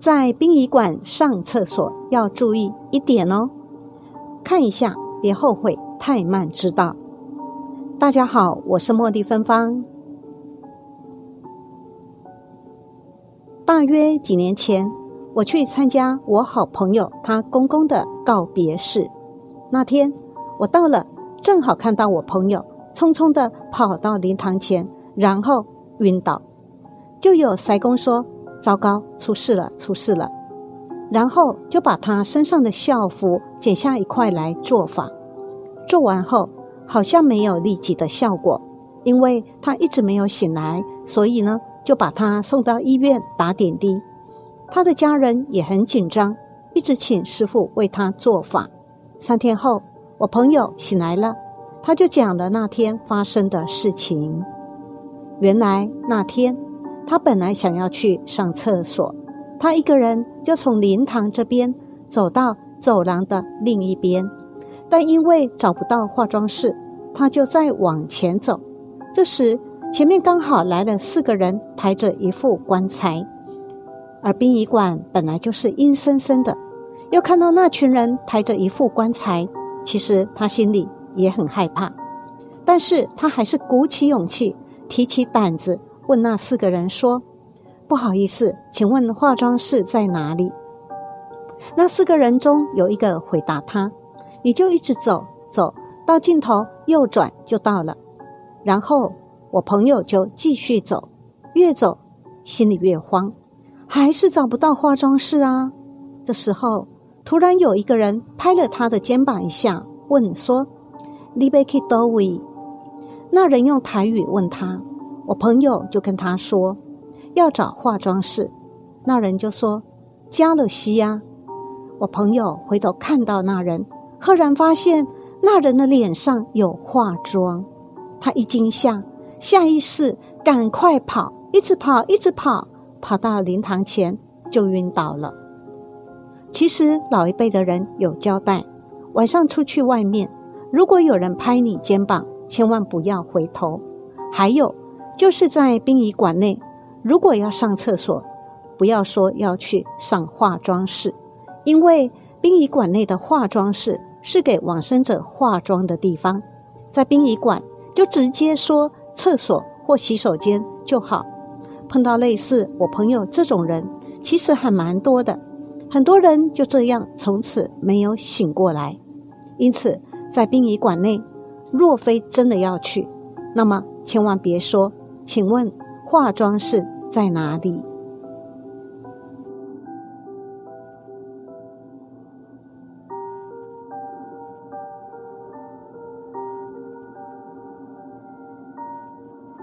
在殡仪馆上厕所要注意一点哦，看一下，别后悔太慢知道。大家好，我是茉莉芬芳。大约几年前，我去参加我好朋友他公公的告别式。那天我到了，正好看到我朋友匆匆的跑到灵堂前，然后晕倒。就有塞公说。糟糕，出事了，出事了！然后就把他身上的校服剪下一块来做法。做完后，好像没有立即的效果，因为他一直没有醒来，所以呢，就把他送到医院打点滴。他的家人也很紧张，一直请师傅为他做法。三天后，我朋友醒来了，他就讲了那天发生的事情。原来那天。他本来想要去上厕所，他一个人就从灵堂这边走到走廊的另一边，但因为找不到化妆室，他就再往前走。这时，前面刚好来了四个人，抬着一副棺材，而殡仪馆本来就是阴森森的，又看到那群人抬着一副棺材，其实他心里也很害怕，但是他还是鼓起勇气，提起胆子。问那四个人说：“不好意思，请问化妆室在哪里？”那四个人中有一个回答他：“你就一直走，走到尽头右转就到了。”然后我朋友就继续走，越走心里越慌，还是找不到化妆室啊。这时候突然有一个人拍了他的肩膀一下，问说：“你要去多位？”那人用台语问他。我朋友就跟他说要找化妆室，那人就说加了西呀。我朋友回头看到那人，赫然发现那人的脸上有化妆，他一惊吓，下意识赶快跑，一直跑，一直跑，跑到灵堂前就晕倒了。其实老一辈的人有交代，晚上出去外面，如果有人拍你肩膀，千万不要回头。还有。就是在殡仪馆内，如果要上厕所，不要说要去上化妆室，因为殡仪馆内的化妆室是给往生者化妆的地方，在殡仪馆就直接说厕所或洗手间就好。碰到类似我朋友这种人，其实还蛮多的，很多人就这样从此没有醒过来。因此，在殡仪馆内，若非真的要去，那么千万别说。请问化妆室在哪里？